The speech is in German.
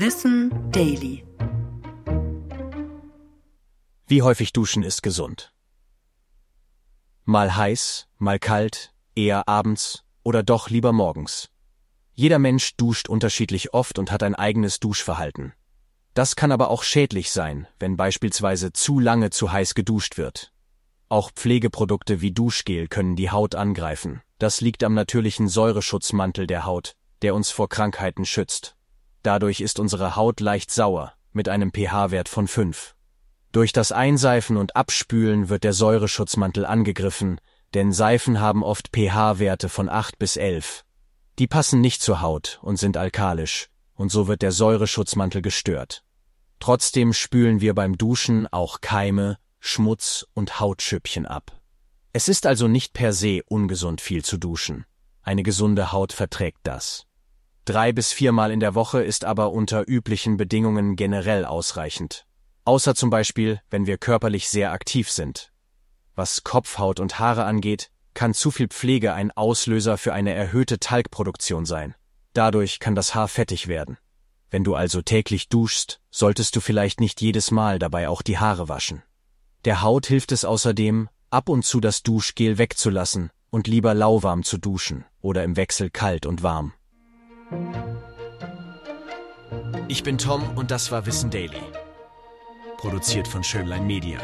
Wissen Daily. Wie häufig duschen ist gesund? Mal heiß, mal kalt, eher abends oder doch lieber morgens. Jeder Mensch duscht unterschiedlich oft und hat ein eigenes Duschverhalten. Das kann aber auch schädlich sein, wenn beispielsweise zu lange zu heiß geduscht wird. Auch Pflegeprodukte wie Duschgel können die Haut angreifen. Das liegt am natürlichen Säureschutzmantel der Haut, der uns vor Krankheiten schützt. Dadurch ist unsere Haut leicht sauer, mit einem pH-Wert von 5. Durch das Einseifen und Abspülen wird der Säureschutzmantel angegriffen, denn Seifen haben oft pH-Werte von 8 bis 11. Die passen nicht zur Haut und sind alkalisch, und so wird der Säureschutzmantel gestört. Trotzdem spülen wir beim Duschen auch Keime, Schmutz und Hautschüppchen ab. Es ist also nicht per se ungesund viel zu duschen. Eine gesunde Haut verträgt das. Drei bis viermal in der Woche ist aber unter üblichen Bedingungen generell ausreichend. Außer zum Beispiel, wenn wir körperlich sehr aktiv sind. Was Kopfhaut und Haare angeht, kann zu viel Pflege ein Auslöser für eine erhöhte Talgproduktion sein. Dadurch kann das Haar fettig werden. Wenn du also täglich duschst, solltest du vielleicht nicht jedes Mal dabei auch die Haare waschen. Der Haut hilft es außerdem, ab und zu das Duschgel wegzulassen und lieber lauwarm zu duschen oder im Wechsel kalt und warm. Ich bin Tom und das war Wissen Daily. Produziert von Schönlein Media.